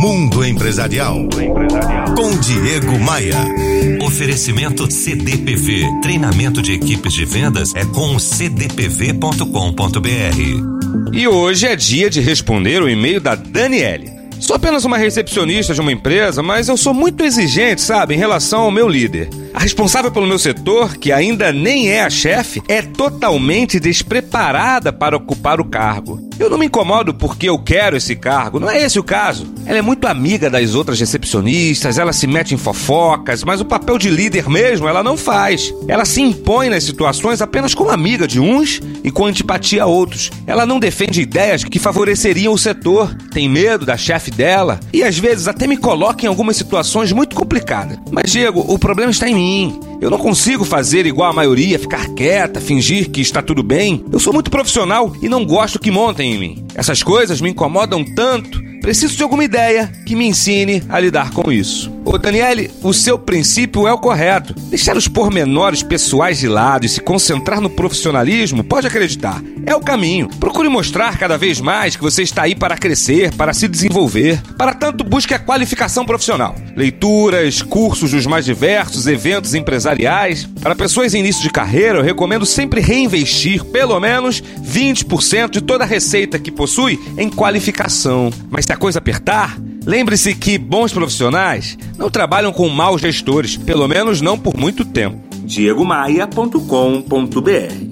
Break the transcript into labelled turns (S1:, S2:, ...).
S1: Mundo Empresarial. Com Diego Maia.
S2: Oferecimento CDPV. Treinamento de equipes de vendas é com cdpv.com.br.
S3: E hoje é dia de responder o e-mail da Daniele. Sou apenas uma recepcionista de uma empresa, mas eu sou muito exigente, sabe, em relação ao meu líder. A responsável pelo meu setor, que ainda nem é a chefe, é totalmente despreparada para ocupar o cargo. Eu não me incomodo porque eu quero esse cargo, não é esse o caso. Ela é muito amiga das outras recepcionistas, ela se mete em fofocas, mas o papel de líder mesmo ela não faz. Ela se impõe nas situações apenas como amiga de uns e com antipatia a outros. Ela não defende ideias que favoreceriam o setor, tem medo da chefe dela e às vezes até me coloca em algumas situações muito complicadas. Mas Diego, o problema está em Eu não consigo fazer igual a maioria, ficar quieta, fingir que está tudo bem. Eu sou muito profissional e não gosto que montem em mim. Essas coisas me incomodam tanto Preciso de alguma ideia que me ensine a lidar com isso. Ô Daniele, o seu princípio é o correto. Deixar os pormenores pessoais de lado e se concentrar no profissionalismo, pode acreditar, é o caminho. Procure mostrar cada vez mais que você está aí para crescer, para se desenvolver. Para tanto, busque a qualificação profissional. Leituras, cursos dos mais diversos, eventos empresariais. Para pessoas em início de carreira, eu recomendo sempre reinvestir pelo menos 20% de toda a receita que possui em qualificação. Mas se a coisa apertar, lembre-se que bons profissionais não trabalham com maus gestores, pelo menos não por muito tempo. diegomaia.com.br